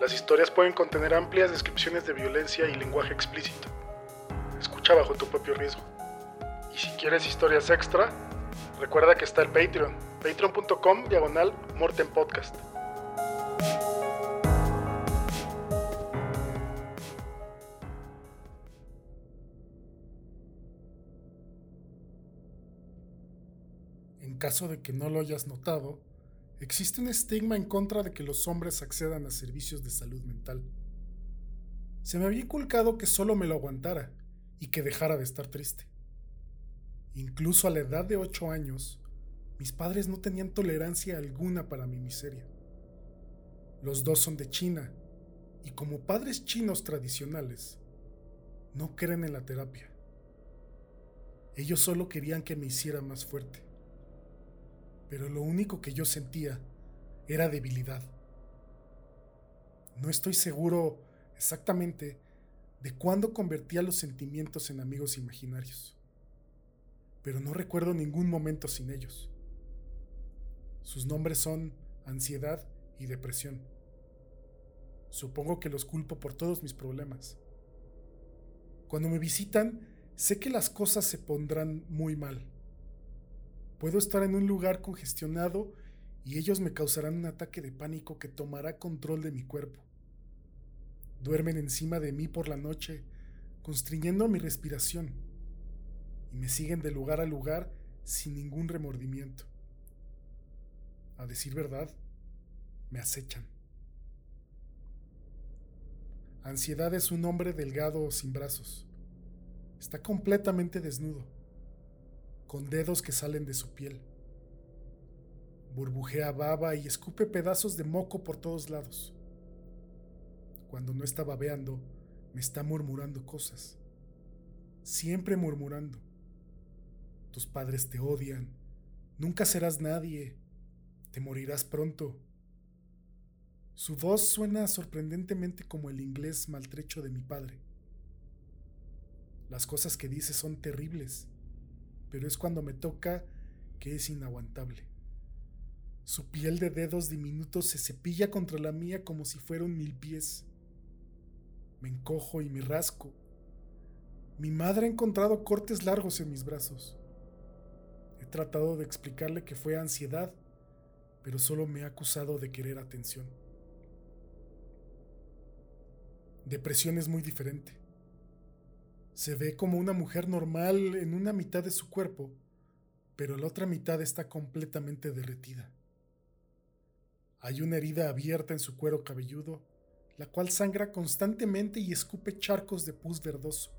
Las historias pueden contener amplias descripciones de violencia y lenguaje explícito. Escucha bajo tu propio riesgo. Y si quieres historias extra, recuerda que está el Patreon, patreon.com diagonal Morten Podcast. En caso de que no lo hayas notado, existe un estigma en contra de que los hombres accedan a servicios de salud mental. Se me había inculcado que solo me lo aguantara y que dejara de estar triste. Incluso a la edad de ocho años, mis padres no tenían tolerancia alguna para mi miseria. Los dos son de China y como padres chinos tradicionales, no creen en la terapia. Ellos solo querían que me hiciera más fuerte pero lo único que yo sentía era debilidad. No estoy seguro exactamente de cuándo convertía los sentimientos en amigos imaginarios, pero no recuerdo ningún momento sin ellos. Sus nombres son ansiedad y depresión. Supongo que los culpo por todos mis problemas. Cuando me visitan, sé que las cosas se pondrán muy mal Puedo estar en un lugar congestionado y ellos me causarán un ataque de pánico que tomará control de mi cuerpo. Duermen encima de mí por la noche, constriñendo mi respiración, y me siguen de lugar a lugar sin ningún remordimiento. A decir verdad, me acechan. Ansiedad es un hombre delgado sin brazos. Está completamente desnudo con dedos que salen de su piel. Burbujea baba y escupe pedazos de moco por todos lados. Cuando no está babeando, me está murmurando cosas. Siempre murmurando. Tus padres te odian. Nunca serás nadie. Te morirás pronto. Su voz suena sorprendentemente como el inglés maltrecho de mi padre. Las cosas que dice son terribles pero es cuando me toca que es inaguantable. Su piel de dedos diminutos se cepilla contra la mía como si fuera un mil pies. Me encojo y me rasco. Mi madre ha encontrado cortes largos en mis brazos. He tratado de explicarle que fue ansiedad, pero solo me ha acusado de querer atención. Depresión es muy diferente. Se ve como una mujer normal en una mitad de su cuerpo, pero la otra mitad está completamente derretida. Hay una herida abierta en su cuero cabelludo, la cual sangra constantemente y escupe charcos de pus verdoso.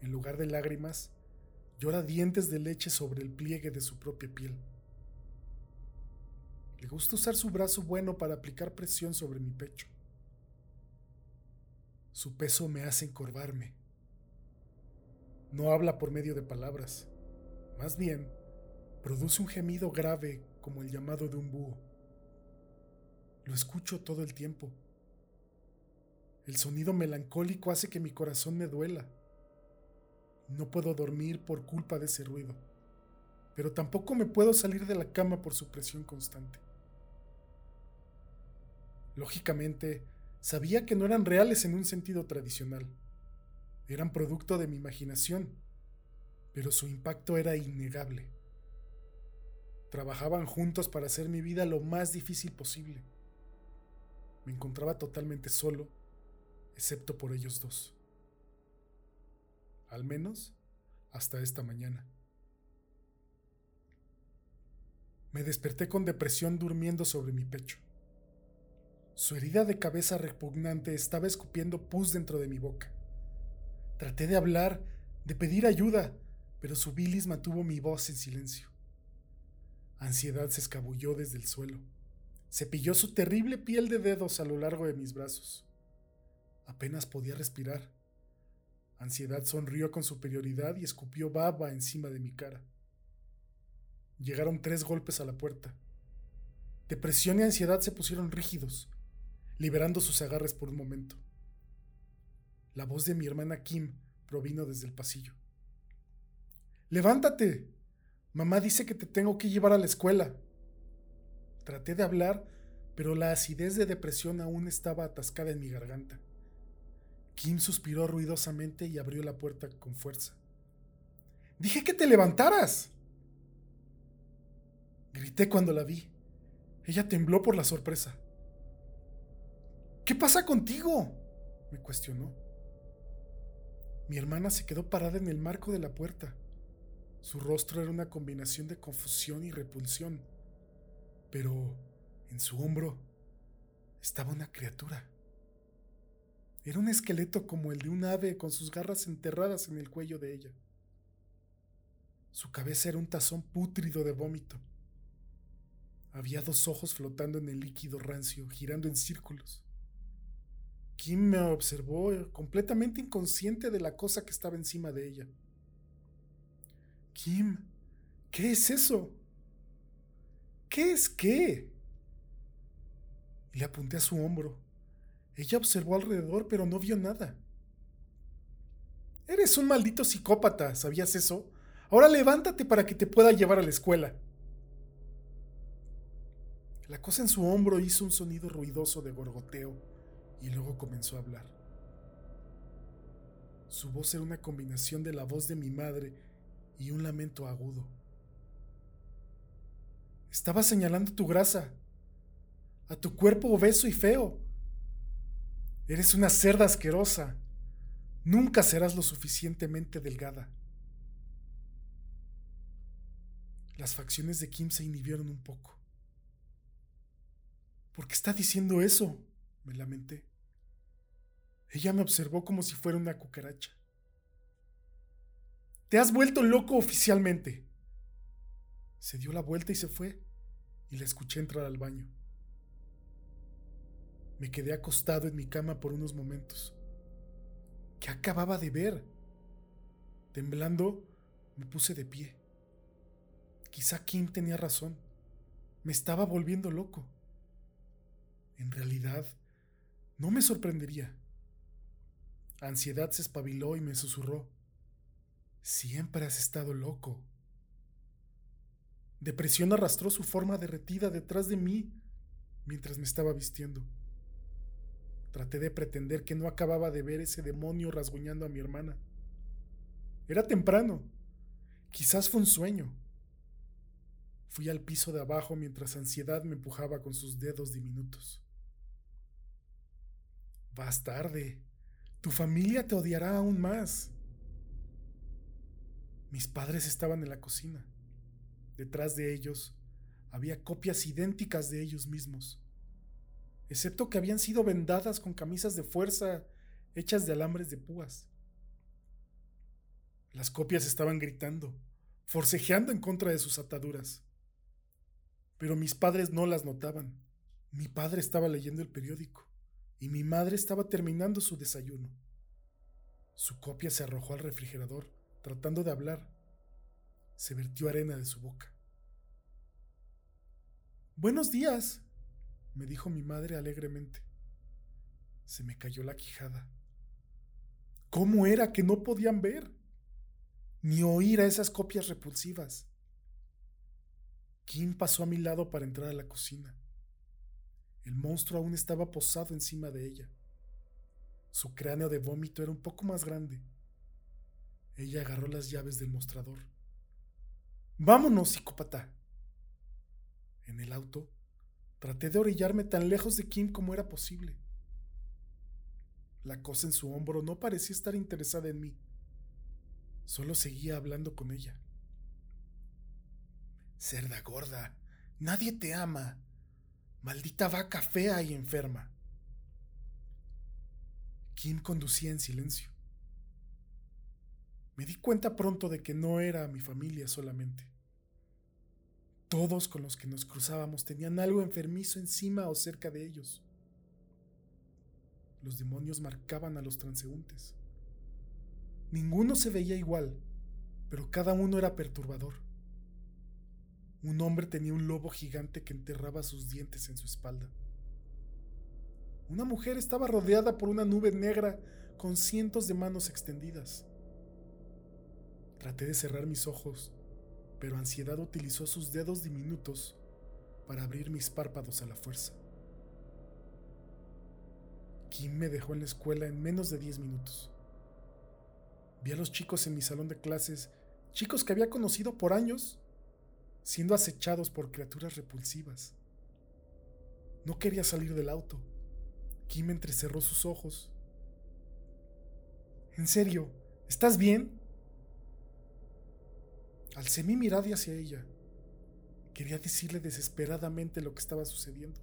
En lugar de lágrimas, llora dientes de leche sobre el pliegue de su propia piel. Le gusta usar su brazo bueno para aplicar presión sobre mi pecho. Su peso me hace encorvarme. No habla por medio de palabras. Más bien, produce un gemido grave como el llamado de un búho. Lo escucho todo el tiempo. El sonido melancólico hace que mi corazón me duela. No puedo dormir por culpa de ese ruido, pero tampoco me puedo salir de la cama por su presión constante. Lógicamente, Sabía que no eran reales en un sentido tradicional. Eran producto de mi imaginación, pero su impacto era innegable. Trabajaban juntos para hacer mi vida lo más difícil posible. Me encontraba totalmente solo, excepto por ellos dos. Al menos hasta esta mañana. Me desperté con depresión durmiendo sobre mi pecho. Su herida de cabeza repugnante estaba escupiendo pus dentro de mi boca. Traté de hablar, de pedir ayuda, pero su bilis mantuvo mi voz en silencio. Ansiedad se escabulló desde el suelo. Cepilló su terrible piel de dedos a lo largo de mis brazos. Apenas podía respirar. Ansiedad sonrió con superioridad y escupió baba encima de mi cara. Llegaron tres golpes a la puerta. Depresión y ansiedad se pusieron rígidos, liberando sus agarres por un momento. La voz de mi hermana Kim provino desde el pasillo. Levántate. Mamá dice que te tengo que llevar a la escuela. Traté de hablar, pero la acidez de depresión aún estaba atascada en mi garganta. Kim suspiró ruidosamente y abrió la puerta con fuerza. Dije que te levantaras. Grité cuando la vi. Ella tembló por la sorpresa. ¿Qué pasa contigo? me cuestionó. Mi hermana se quedó parada en el marco de la puerta. Su rostro era una combinación de confusión y repulsión, pero en su hombro estaba una criatura. Era un esqueleto como el de un ave con sus garras enterradas en el cuello de ella. Su cabeza era un tazón pútrido de vómito. Había dos ojos flotando en el líquido rancio, girando en círculos. Kim me observó completamente inconsciente de la cosa que estaba encima de ella. Kim, ¿qué es eso? ¿Qué es qué? Le apunté a su hombro. Ella observó alrededor, pero no vio nada. Eres un maldito psicópata, ¿sabías eso? Ahora levántate para que te pueda llevar a la escuela. La cosa en su hombro hizo un sonido ruidoso de gorgoteo y luego comenzó a hablar. Su voz era una combinación de la voz de mi madre y un lamento agudo. Estaba señalando tu grasa, a tu cuerpo obeso y feo. Eres una cerda asquerosa. Nunca serás lo suficientemente delgada. Las facciones de Kim se inhibieron un poco. ¿Por qué está diciendo eso? me lamenté. Ella me observó como si fuera una cucaracha. Te has vuelto loco oficialmente. Se dio la vuelta y se fue, y la escuché entrar al baño. Me quedé acostado en mi cama por unos momentos. ¿Qué acababa de ver? Temblando, me puse de pie. Quizá Kim tenía razón. Me estaba volviendo loco. En realidad, no me sorprendería. Ansiedad se espabiló y me susurró. Siempre has estado loco. Depresión arrastró su forma derretida detrás de mí mientras me estaba vistiendo. Traté de pretender que no acababa de ver ese demonio rasguñando a mi hermana. Era temprano. Quizás fue un sueño. Fui al piso de abajo mientras ansiedad me empujaba con sus dedos diminutos. Vas tarde. Tu familia te odiará aún más. Mis padres estaban en la cocina. Detrás de ellos había copias idénticas de ellos mismos excepto que habían sido vendadas con camisas de fuerza hechas de alambres de púas. Las copias estaban gritando, forcejeando en contra de sus ataduras. Pero mis padres no las notaban. Mi padre estaba leyendo el periódico y mi madre estaba terminando su desayuno. Su copia se arrojó al refrigerador, tratando de hablar. Se vertió arena de su boca. Buenos días, me dijo mi madre alegremente. Se me cayó la quijada. ¿Cómo era que no podían ver? Ni oír a esas copias repulsivas. Kim pasó a mi lado para entrar a la cocina. El monstruo aún estaba posado encima de ella. Su cráneo de vómito era un poco más grande. Ella agarró las llaves del mostrador. Vámonos, psicópata. En el auto Traté de orillarme tan lejos de Kim como era posible. La cosa en su hombro no parecía estar interesada en mí. Solo seguía hablando con ella. Cerda gorda, nadie te ama. Maldita vaca fea y enferma. Kim conducía en silencio. Me di cuenta pronto de que no era mi familia solamente. Todos con los que nos cruzábamos tenían algo enfermizo encima o cerca de ellos. los demonios marcaban a los transeúntes. Ninguno se veía igual, pero cada uno era perturbador. Un hombre tenía un lobo gigante que enterraba sus dientes en su espalda. Una mujer estaba rodeada por una nube negra con cientos de manos extendidas. Traté de cerrar mis ojos, pero ansiedad utilizó sus dedos diminutos para abrir mis párpados a la fuerza. Kim me dejó en la escuela en menos de 10 minutos. Vi a los chicos en mi salón de clases, chicos que había conocido por años, siendo acechados por criaturas repulsivas. No quería salir del auto. Kim entrecerró sus ojos. En serio, ¿estás bien? Alcé mi mirada hacia ella. Quería decirle desesperadamente lo que estaba sucediendo.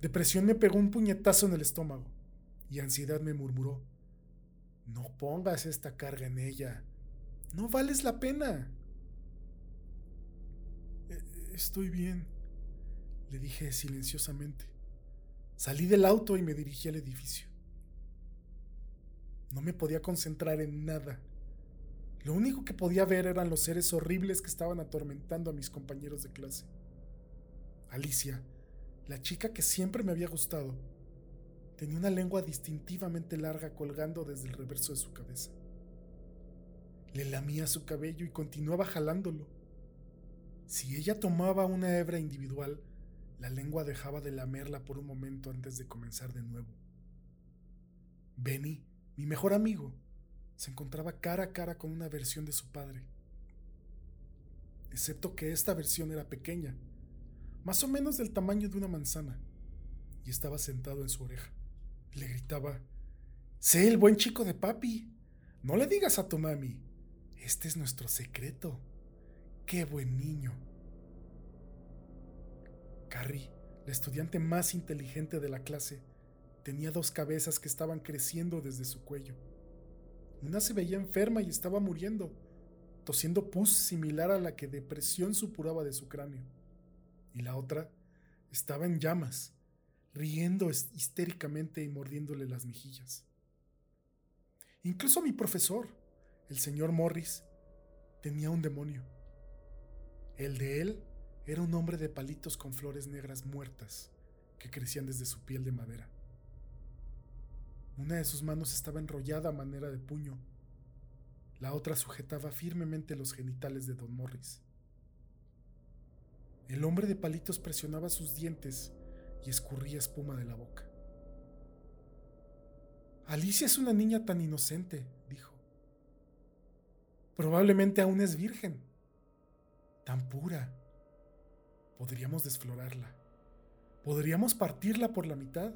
Depresión me pegó un puñetazo en el estómago y ansiedad me murmuró, no pongas esta carga en ella, no vales la pena. Estoy bien, le dije silenciosamente. Salí del auto y me dirigí al edificio. No me podía concentrar en nada. Lo único que podía ver eran los seres horribles que estaban atormentando a mis compañeros de clase. Alicia, la chica que siempre me había gustado, tenía una lengua distintivamente larga colgando desde el reverso de su cabeza. Le lamía su cabello y continuaba jalándolo. Si ella tomaba una hebra individual, la lengua dejaba de lamerla por un momento antes de comenzar de nuevo. Benny, mi mejor amigo, se encontraba cara a cara con una versión de su padre. Excepto que esta versión era pequeña, más o menos del tamaño de una manzana, y estaba sentado en su oreja. Le gritaba, Sé el buen chico de papi. No le digas a tu mami. Este es nuestro secreto. Qué buen niño. Carrie, la estudiante más inteligente de la clase, tenía dos cabezas que estaban creciendo desde su cuello. Una se veía enferma y estaba muriendo, tosiendo pus similar a la que depresión supuraba de su cráneo. Y la otra estaba en llamas, riendo histéricamente y mordiéndole las mejillas. Incluso mi profesor, el señor Morris, tenía un demonio. El de él era un hombre de palitos con flores negras muertas que crecían desde su piel de madera. Una de sus manos estaba enrollada a manera de puño. La otra sujetaba firmemente los genitales de Don Morris. El hombre de palitos presionaba sus dientes y escurría espuma de la boca. Alicia es una niña tan inocente, dijo. Probablemente aún es virgen. Tan pura. Podríamos desflorarla. Podríamos partirla por la mitad.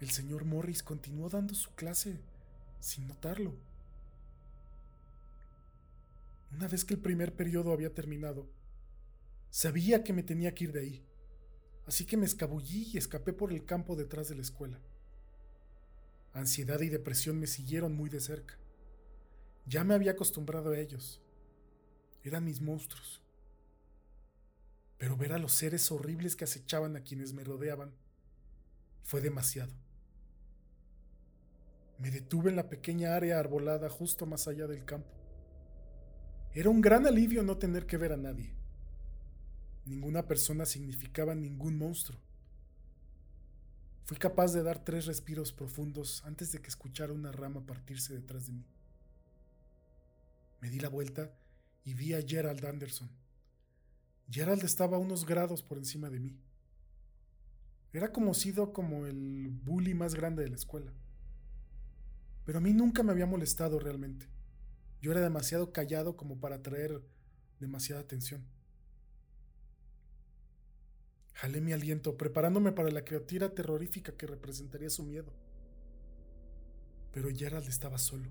El señor Morris continuó dando su clase sin notarlo. Una vez que el primer periodo había terminado, sabía que me tenía que ir de ahí, así que me escabullí y escapé por el campo detrás de la escuela. Ansiedad y depresión me siguieron muy de cerca. Ya me había acostumbrado a ellos. Eran mis monstruos. Pero ver a los seres horribles que acechaban a quienes me rodeaban fue demasiado. Me detuve en la pequeña área arbolada justo más allá del campo. Era un gran alivio no tener que ver a nadie. Ninguna persona significaba ningún monstruo. Fui capaz de dar tres respiros profundos antes de que escuchara una rama partirse detrás de mí. Me di la vuelta y vi a Gerald Anderson. Gerald estaba unos grados por encima de mí. Era conocido como el bully más grande de la escuela. Pero a mí nunca me había molestado realmente. Yo era demasiado callado como para atraer demasiada atención. Jalé mi aliento, preparándome para la criatura terrorífica que representaría su miedo. Pero Gerald estaba solo.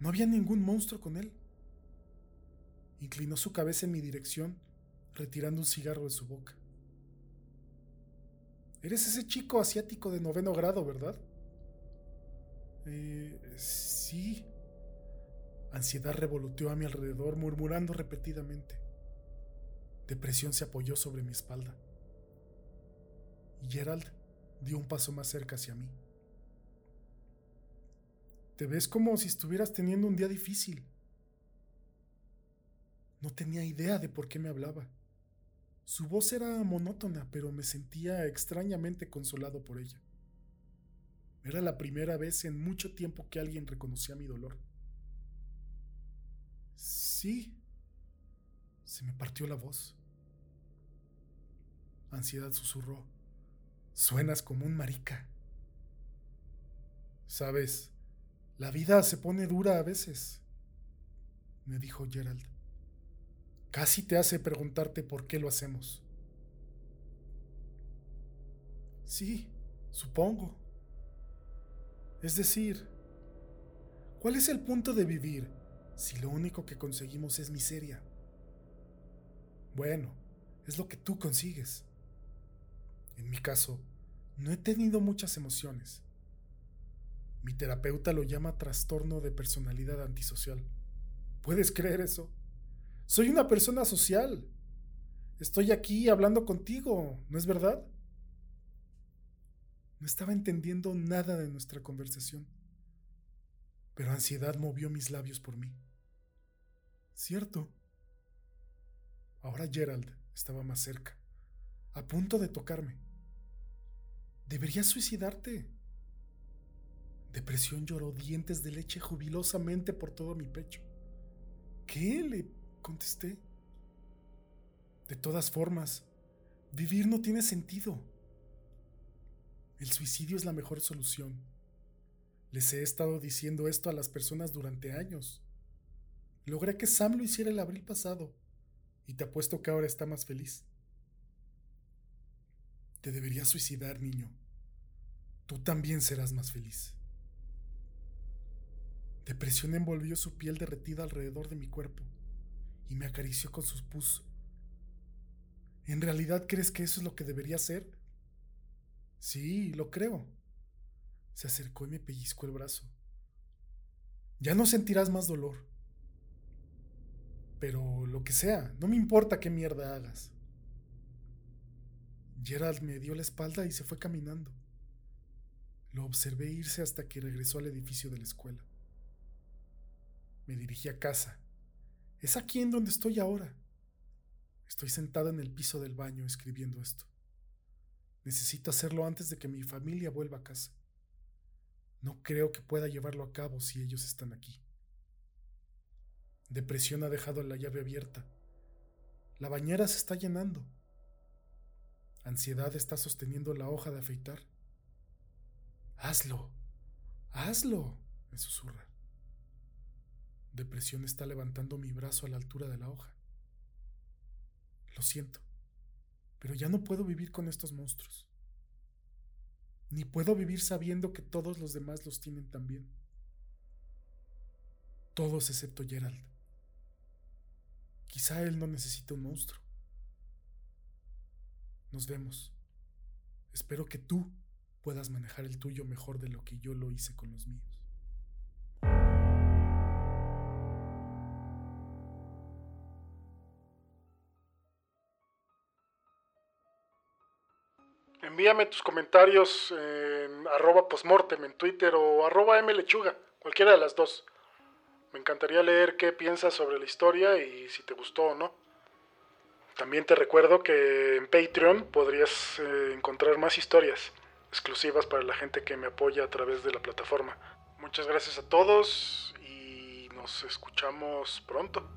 No había ningún monstruo con él. Inclinó su cabeza en mi dirección, retirando un cigarro de su boca. Eres ese chico asiático de noveno grado, ¿verdad? Eh, sí. Ansiedad revoloteó a mi alrededor, murmurando repetidamente. Depresión se apoyó sobre mi espalda. ¿Y Gerald? dio un paso más cerca hacia mí. Te ves como si estuvieras teniendo un día difícil. No tenía idea de por qué me hablaba. Su voz era monótona, pero me sentía extrañamente consolado por ella. Era la primera vez en mucho tiempo que alguien reconocía mi dolor. Sí. Se me partió la voz. Ansiedad susurró. Suenas como un marica. Sabes, la vida se pone dura a veces, me dijo Gerald. Casi te hace preguntarte por qué lo hacemos. Sí, supongo. Es decir, ¿cuál es el punto de vivir si lo único que conseguimos es miseria? Bueno, es lo que tú consigues. En mi caso, no he tenido muchas emociones. Mi terapeuta lo llama trastorno de personalidad antisocial. ¿Puedes creer eso? Soy una persona social. Estoy aquí hablando contigo, ¿no es verdad? No estaba entendiendo nada de nuestra conversación, pero ansiedad movió mis labios por mí. Cierto. Ahora Gerald estaba más cerca, a punto de tocarme. Deberías suicidarte. Depresión lloró dientes de leche jubilosamente por todo mi pecho. ¿Qué? le contesté. De todas formas, vivir no tiene sentido. El suicidio es la mejor solución. Les he estado diciendo esto a las personas durante años. Logré que Sam lo hiciera el abril pasado, y te apuesto que ahora está más feliz. Te deberías suicidar, niño. Tú también serás más feliz. Depresión envolvió su piel derretida alrededor de mi cuerpo y me acarició con sus pus. ¿En realidad crees que eso es lo que debería ser? Sí, lo creo. Se acercó y me pellizcó el brazo. Ya no sentirás más dolor. Pero lo que sea, no me importa qué mierda hagas. Gerald me dio la espalda y se fue caminando. Lo observé irse hasta que regresó al edificio de la escuela. Me dirigí a casa. Es aquí en donde estoy ahora. Estoy sentado en el piso del baño escribiendo esto. Necesito hacerlo antes de que mi familia vuelva a casa. No creo que pueda llevarlo a cabo si ellos están aquí. Depresión ha dejado la llave abierta. La bañera se está llenando. Ansiedad está sosteniendo la hoja de afeitar. Hazlo. Hazlo, me susurra. Depresión está levantando mi brazo a la altura de la hoja. Lo siento, pero ya no puedo vivir con estos monstruos. Ni puedo vivir sabiendo que todos los demás los tienen también. Todos excepto Gerald. Quizá él no necesita un monstruo. Nos vemos. Espero que tú puedas manejar el tuyo mejor de lo que yo lo hice con los míos. Envíame tus comentarios en arroba postmortem en Twitter o arroba mlechuga, cualquiera de las dos. Me encantaría leer qué piensas sobre la historia y si te gustó o no. También te recuerdo que en Patreon podrías eh, encontrar más historias exclusivas para la gente que me apoya a través de la plataforma. Muchas gracias a todos y nos escuchamos pronto.